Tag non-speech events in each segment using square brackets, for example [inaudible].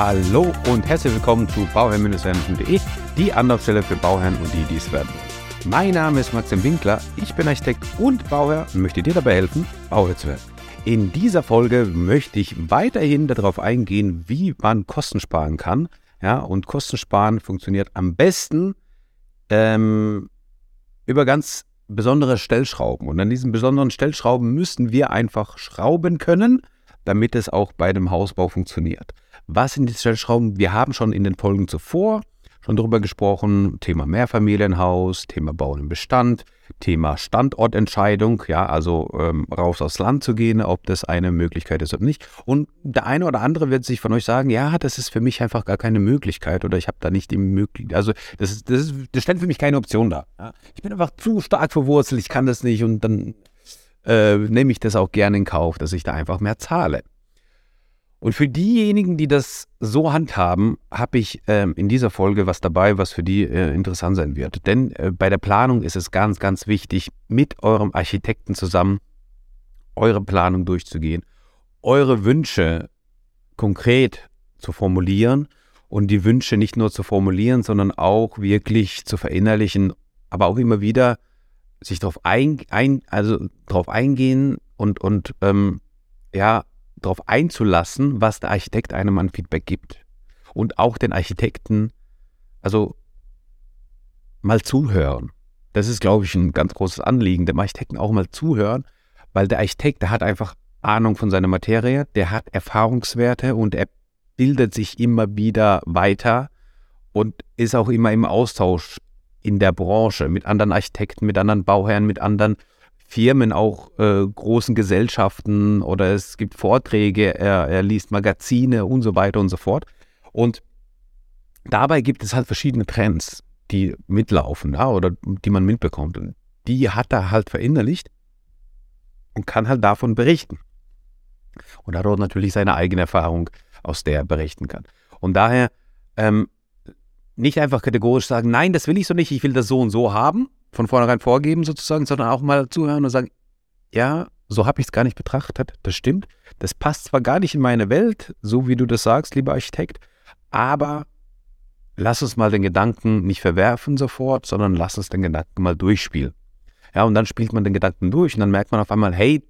Hallo und herzlich willkommen zu bauherrn-werden.de, die Anlaufstelle für Bauherren und die, die es werden wollen. Mein Name ist Maxim Winkler, ich bin Architekt und Bauherr und möchte dir dabei helfen, Bauherr zu werden. In dieser Folge möchte ich weiterhin darauf eingehen, wie man Kosten sparen kann. Ja, und Kostensparen funktioniert am besten ähm, über ganz besondere Stellschrauben. Und an diesen besonderen Stellschrauben müssen wir einfach schrauben können, damit es auch bei dem Hausbau funktioniert. Was sind die Stellschrauben? Wir haben schon in den Folgen zuvor schon darüber gesprochen, Thema Mehrfamilienhaus, Thema Bauen im Bestand, Thema Standortentscheidung, ja, also ähm, raus aufs Land zu gehen, ob das eine Möglichkeit ist oder nicht. Und der eine oder andere wird sich von euch sagen, ja, das ist für mich einfach gar keine Möglichkeit oder ich habe da nicht die Möglichkeit, also das, ist, das, ist, das stellt für mich keine Option dar. Ja. Ich bin einfach zu stark verwurzelt, ich kann das nicht und dann äh, nehme ich das auch gerne in Kauf, dass ich da einfach mehr zahle. Und für diejenigen, die das so handhaben, habe ich ähm, in dieser Folge was dabei, was für die äh, interessant sein wird. Denn äh, bei der Planung ist es ganz, ganz wichtig, mit eurem Architekten zusammen eure Planung durchzugehen, eure Wünsche konkret zu formulieren und die Wünsche nicht nur zu formulieren, sondern auch wirklich zu verinnerlichen, aber auch immer wieder sich darauf ein, ein, also drauf eingehen und, und ähm, ja, darauf einzulassen, was der Architekt einem an Feedback gibt. Und auch den Architekten, also mal zuhören. Das ist, glaube ich, ein ganz großes Anliegen, dem Architekten auch mal zuhören, weil der Architekt, der hat einfach Ahnung von seiner Materie, der hat Erfahrungswerte und er bildet sich immer wieder weiter und ist auch immer im Austausch in der Branche mit anderen Architekten, mit anderen Bauherren, mit anderen Firmen, auch äh, großen Gesellschaften oder es gibt Vorträge, er, er liest Magazine und so weiter und so fort. Und dabei gibt es halt verschiedene Trends, die mitlaufen ja, oder die man mitbekommt. Und die hat er halt verinnerlicht und kann halt davon berichten. Und hat auch natürlich seine eigene Erfahrung, aus der er berichten kann. Und daher ähm, nicht einfach kategorisch sagen, nein, das will ich so nicht, ich will das so und so haben, von vornherein vorgeben sozusagen, sondern auch mal zuhören und sagen, ja, so habe ich es gar nicht betrachtet, das stimmt. Das passt zwar gar nicht in meine Welt, so wie du das sagst, lieber Architekt, aber lass uns mal den Gedanken nicht verwerfen sofort, sondern lass uns den Gedanken mal durchspielen. Ja, und dann spielt man den Gedanken durch und dann merkt man auf einmal, hey,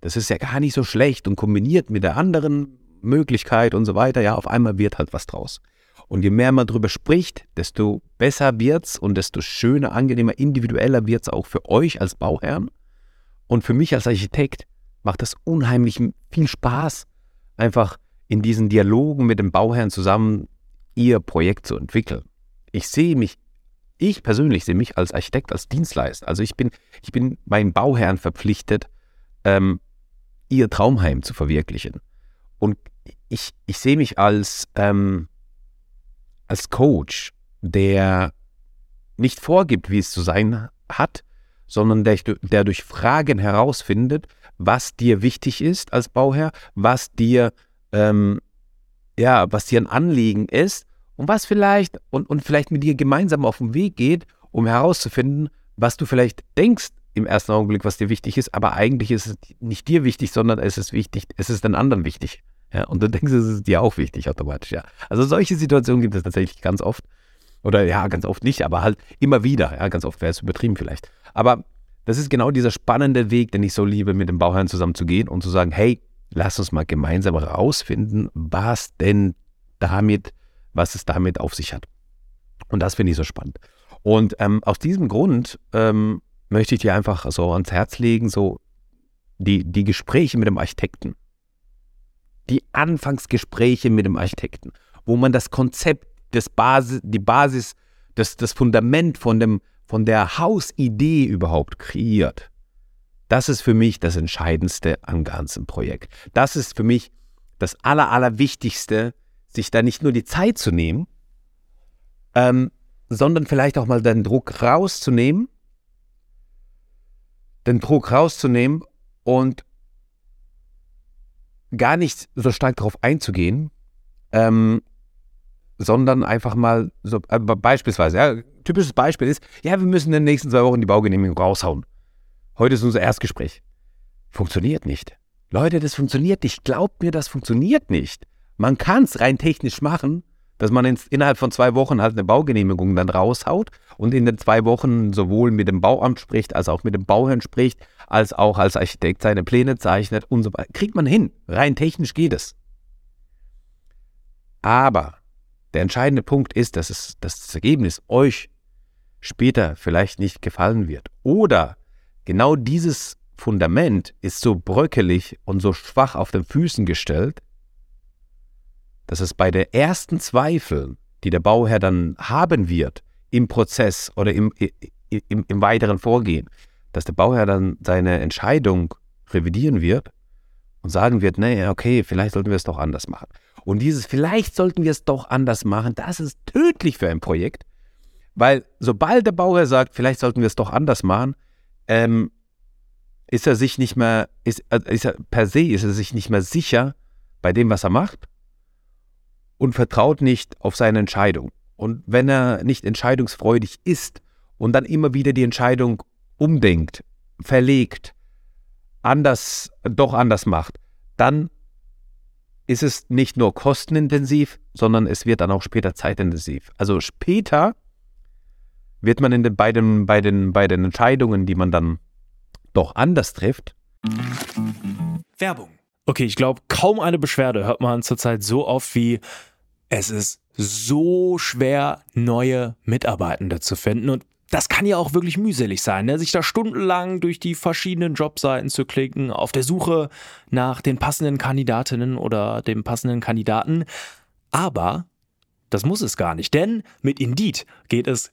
das ist ja gar nicht so schlecht und kombiniert mit der anderen Möglichkeit und so weiter, ja, auf einmal wird halt was draus. Und je mehr man darüber spricht, desto besser wird's und desto schöner, angenehmer, individueller wird's auch für euch als Bauherrn. Und für mich als Architekt macht das unheimlich viel Spaß, einfach in diesen Dialogen mit dem Bauherrn zusammen ihr Projekt zu entwickeln. Ich sehe mich, ich persönlich sehe mich als Architekt, als Dienstleister. Also ich bin, ich bin meinen Bauherren verpflichtet, ähm, ihr Traumheim zu verwirklichen. Und ich, ich sehe mich als, ähm, als Coach, der nicht vorgibt, wie es zu sein hat, sondern der, der durch Fragen herausfindet, was dir wichtig ist als Bauherr, was dir, ähm, ja, was dir ein Anliegen ist und was vielleicht und, und vielleicht mit dir gemeinsam auf den Weg geht, um herauszufinden, was du vielleicht denkst im ersten Augenblick, was dir wichtig ist, aber eigentlich ist es nicht dir wichtig, sondern es ist wichtig, es ist den anderen wichtig. Ja, und du denkst, es ist dir auch wichtig automatisch, ja. Also solche Situationen gibt es tatsächlich ganz oft. Oder ja, ganz oft nicht, aber halt immer wieder. Ja, ganz oft wäre es übertrieben vielleicht. Aber das ist genau dieser spannende Weg, den ich so liebe, mit dem Bauherrn zusammen zu gehen und zu sagen, hey, lass uns mal gemeinsam herausfinden, was denn damit, was es damit auf sich hat. Und das finde ich so spannend. Und ähm, aus diesem Grund ähm, möchte ich dir einfach so ans Herz legen, so die, die Gespräche mit dem Architekten die Anfangsgespräche mit dem Architekten, wo man das Konzept, das Basis, die Basis, das, das Fundament von, dem, von der Hausidee überhaupt kreiert. Das ist für mich das Entscheidendste am ganzen Projekt. Das ist für mich das Aller, Allerwichtigste, sich da nicht nur die Zeit zu nehmen, ähm, sondern vielleicht auch mal den Druck rauszunehmen, den Druck rauszunehmen und gar nicht so stark darauf einzugehen, ähm, sondern einfach mal so, äh, beispielsweise, ja, typisches Beispiel ist, ja, wir müssen in den nächsten zwei Wochen die Baugenehmigung raushauen. Heute ist unser Erstgespräch. Funktioniert nicht. Leute, das funktioniert nicht. Glaubt mir, das funktioniert nicht. Man kann es rein technisch machen, dass man ins, innerhalb von zwei Wochen halt eine Baugenehmigung dann raushaut und in den zwei Wochen sowohl mit dem Bauamt spricht, als auch mit dem Bauherrn spricht, als auch als Architekt seine Pläne zeichnet und so weiter. Kriegt man hin. Rein technisch geht es. Aber der entscheidende Punkt ist, dass, es, dass das Ergebnis euch später vielleicht nicht gefallen wird. Oder genau dieses Fundament ist so bröckelig und so schwach auf den Füßen gestellt, dass es bei den ersten Zweifeln, die der Bauherr dann haben wird im Prozess oder im, im, im weiteren Vorgehen, dass der Bauherr dann seine Entscheidung revidieren wird und sagen wird, nee, okay, vielleicht sollten wir es doch anders machen. Und dieses vielleicht sollten wir es doch anders machen, das ist tödlich für ein Projekt, weil sobald der Bauherr sagt, vielleicht sollten wir es doch anders machen, ähm, ist er sich nicht mehr, ist, äh, ist er, per se ist er sich nicht mehr sicher bei dem, was er macht und vertraut nicht auf seine Entscheidung. Und wenn er nicht entscheidungsfreudig ist und dann immer wieder die Entscheidung umdenkt, verlegt, anders, doch anders macht, dann ist es nicht nur kostenintensiv, sondern es wird dann auch später zeitintensiv. Also später wird man in den beiden, bei, den, bei den Entscheidungen, die man dann doch anders trifft. Werbung. Okay, ich glaube, kaum eine Beschwerde hört man zurzeit so oft wie es ist so schwer, neue Mitarbeitende zu finden. Und das kann ja auch wirklich mühselig sein, ne? sich da stundenlang durch die verschiedenen Jobseiten zu klicken, auf der Suche nach den passenden Kandidatinnen oder dem passenden Kandidaten. Aber das muss es gar nicht, denn mit Indeed geht es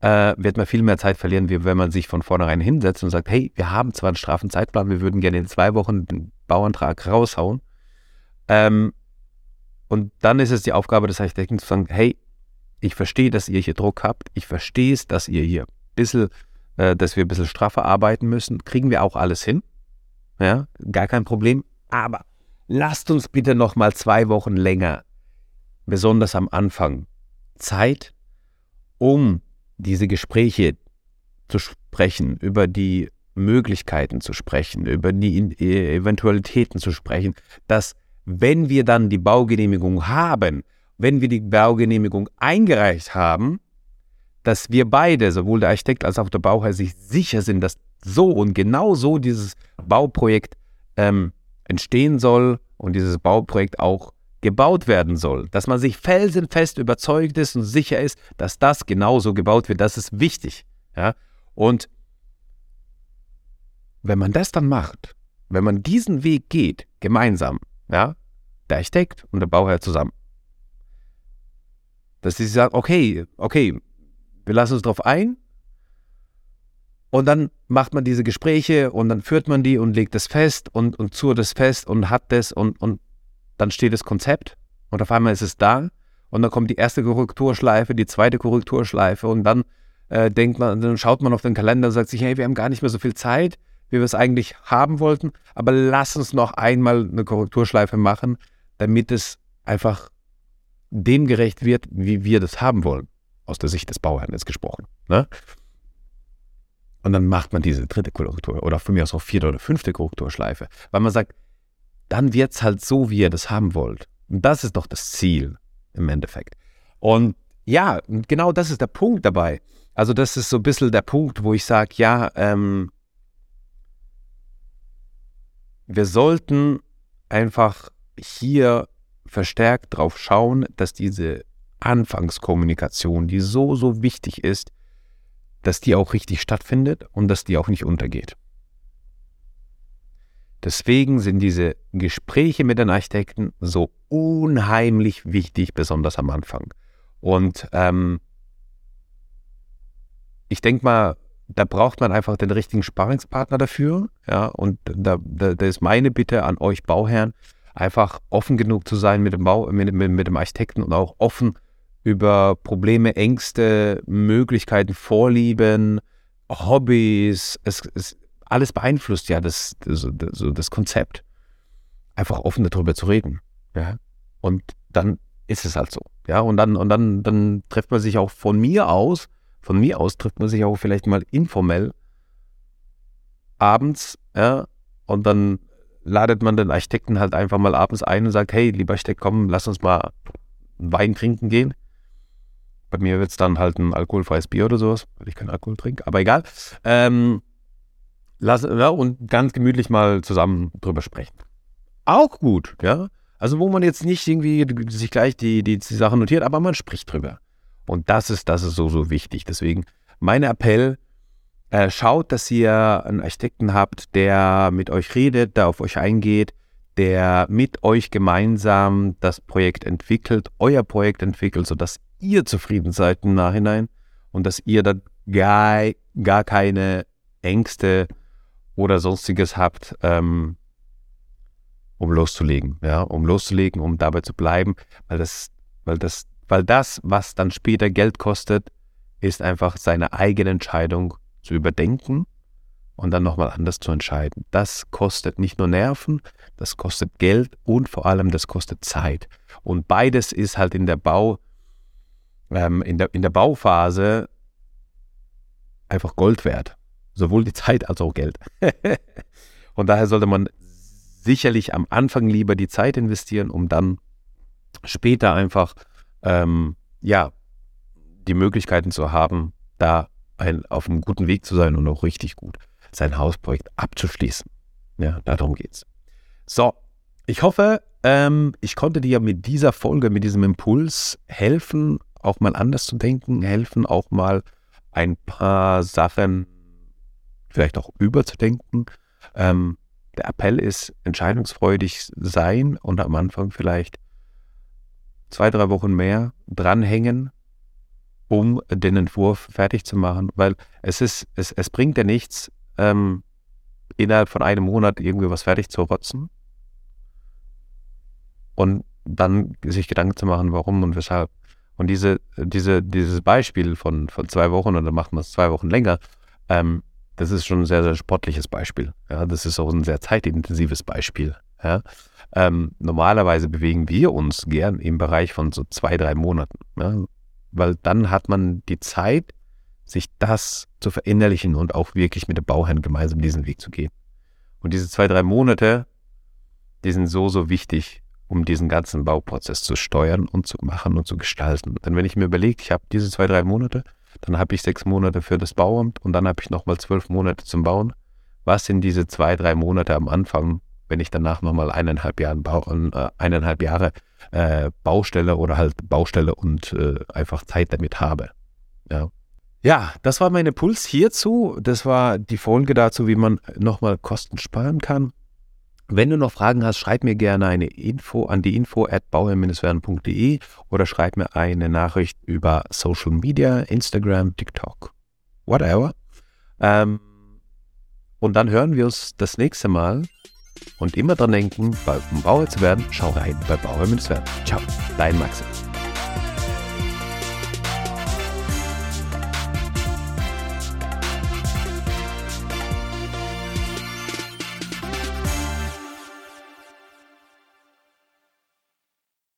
äh, wird man viel mehr Zeit verlieren, wie wenn man sich von vornherein hinsetzt und sagt, hey, wir haben zwar einen straffen Zeitplan, wir würden gerne in zwei Wochen den Bauantrag raushauen. Ähm, und dann ist es die Aufgabe des Architekten zu sagen, hey, ich verstehe, dass ihr hier Druck habt, ich verstehe es, dass ihr hier ein bisschen, äh, dass wir ein bisschen straffer arbeiten müssen, kriegen wir auch alles hin. Ja, gar kein Problem. Aber lasst uns bitte noch mal zwei Wochen länger, besonders am Anfang, Zeit, um diese Gespräche zu sprechen, über die Möglichkeiten zu sprechen, über die e-, Eventualitäten zu sprechen, dass wenn wir dann die Baugenehmigung haben, wenn wir die Baugenehmigung eingereicht haben, dass wir beide, sowohl der Architekt als auch der Bauherr, sich sicher sind, dass so und genau so dieses Bauprojekt ähm, entstehen soll und dieses Bauprojekt auch gebaut werden soll, dass man sich felsenfest überzeugt ist und sicher ist, dass das genauso gebaut wird, das ist wichtig. Ja? Und wenn man das dann macht, wenn man diesen Weg geht, gemeinsam, ja, der Architekt und der Bauherr zusammen, dass sie sagen, okay, okay, wir lassen uns darauf ein, und dann macht man diese Gespräche und dann führt man die und legt es fest und, und zurt es fest und hat das und, und dann steht das Konzept und auf einmal ist es da und dann kommt die erste Korrekturschleife, die zweite Korrekturschleife und dann äh, denkt man, dann schaut man auf den Kalender und sagt sich, hey, wir haben gar nicht mehr so viel Zeit, wie wir es eigentlich haben wollten, aber lass uns noch einmal eine Korrekturschleife machen, damit es einfach dem gerecht wird, wie wir das haben wollen, aus der Sicht des Bauherrn jetzt gesprochen. Ne? Und dann macht man diese dritte Korrektur oder von mir aus auch vierte oder fünfte Korrekturschleife, weil man sagt, dann wird es halt so, wie ihr das haben wollt. Und das ist doch das Ziel im Endeffekt. Und ja, genau das ist der Punkt dabei. Also das ist so ein bisschen der Punkt, wo ich sage, ja, ähm, wir sollten einfach hier verstärkt drauf schauen, dass diese Anfangskommunikation, die so, so wichtig ist, dass die auch richtig stattfindet und dass die auch nicht untergeht. Deswegen sind diese Gespräche mit den Architekten so unheimlich wichtig, besonders am Anfang. Und ähm, ich denke mal, da braucht man einfach den richtigen Sparingspartner dafür. Ja, und da, da, da, ist meine Bitte an euch Bauherren, einfach offen genug zu sein mit dem Bau, mit, mit, mit dem Architekten und auch offen über Probleme, Ängste, Möglichkeiten, Vorlieben, Hobbys. Es, es alles beeinflusst ja das, das, das, das Konzept. Einfach offen darüber zu reden. Ja. Und dann ist es halt so. Ja, und dann, und dann, dann trifft man sich auch von mir aus, von mir aus trifft man sich auch vielleicht mal informell abends, ja, und dann ladet man den Architekten halt einfach mal abends ein und sagt, hey, lieber Architekt, komm, lass uns mal Wein trinken gehen. Bei mir wird es dann halt ein alkoholfreies Bier oder sowas, weil ich keinen Alkohol trinke, aber egal. Ähm, lass, ja, und ganz gemütlich mal zusammen drüber sprechen. Auch gut, ja. Also wo man jetzt nicht irgendwie sich gleich die, die, die Sachen notiert, aber man spricht drüber. Und das ist, das ist so, so wichtig. Deswegen mein Appell, äh, schaut, dass ihr einen Architekten habt, der mit euch redet, der auf euch eingeht, der mit euch gemeinsam das Projekt entwickelt, euer Projekt entwickelt, sodass ihr zufrieden seid im Nachhinein und dass ihr dann gar, gar keine Ängste oder sonstiges habt, ähm, um loszulegen, ja, um loszulegen, um dabei zu bleiben, weil das, weil das, weil das, was dann später Geld kostet, ist einfach seine eigene Entscheidung zu überdenken und dann nochmal anders zu entscheiden. Das kostet nicht nur Nerven, das kostet Geld und vor allem das kostet Zeit. Und beides ist halt in der Bau, ähm, in, der, in der Bauphase einfach Gold wert. Sowohl die Zeit als auch Geld. [laughs] und daher sollte man sicherlich am Anfang lieber die Zeit investieren, um dann später einfach ähm, ja die Möglichkeiten zu haben, da ein, auf einem guten Weg zu sein und auch richtig gut sein Hausprojekt abzuschließen. Ja, darum geht's. So, ich hoffe, ähm, ich konnte dir mit dieser Folge, mit diesem Impuls helfen, auch mal anders zu denken, helfen auch mal ein paar Sachen vielleicht auch überzudenken. Ähm, der Appell ist entscheidungsfreudig sein und am Anfang vielleicht zwei, drei Wochen mehr dranhängen, um den Entwurf fertig zu machen, weil es ist, es, es bringt ja nichts, ähm, innerhalb von einem Monat irgendwie was fertig zu rotzen und dann sich Gedanken zu machen, warum und weshalb. Und diese, diese, dieses Beispiel von, von zwei Wochen und dann macht man es zwei Wochen länger, ähm, das ist schon ein sehr, sehr sportliches Beispiel. Ja, das ist auch ein sehr zeitintensives Beispiel. Ja. Ähm, normalerweise bewegen wir uns gern im Bereich von so zwei, drei Monaten. Ja weil dann hat man die Zeit, sich das zu verinnerlichen und auch wirklich mit dem Bauherrn gemeinsam diesen Weg zu gehen. Und diese zwei, drei Monate, die sind so, so wichtig, um diesen ganzen Bauprozess zu steuern und zu machen und zu gestalten. Denn wenn ich mir überlege, ich habe diese zwei, drei Monate, dann habe ich sechs Monate für das Bauamt und dann habe ich nochmal zwölf Monate zum Bauen. Was sind diese zwei, drei Monate am Anfang, wenn ich danach nochmal eineinhalb, Jahren Bau, äh, eineinhalb Jahre äh, Baustelle oder halt Baustelle und äh, einfach Zeit damit habe. Ja. ja, das war mein Impuls hierzu. Das war die Folge dazu, wie man nochmal Kosten sparen kann. Wenn du noch Fragen hast, schreib mir gerne eine Info an die info at bauherr-werden.de oder schreib mir eine Nachricht über Social Media, Instagram, TikTok, whatever. Ähm, und dann hören wir uns das nächste Mal und immer dran denken, um Bauer zu werden, schau rein bei Bauer werden. Ciao, dein Maxim.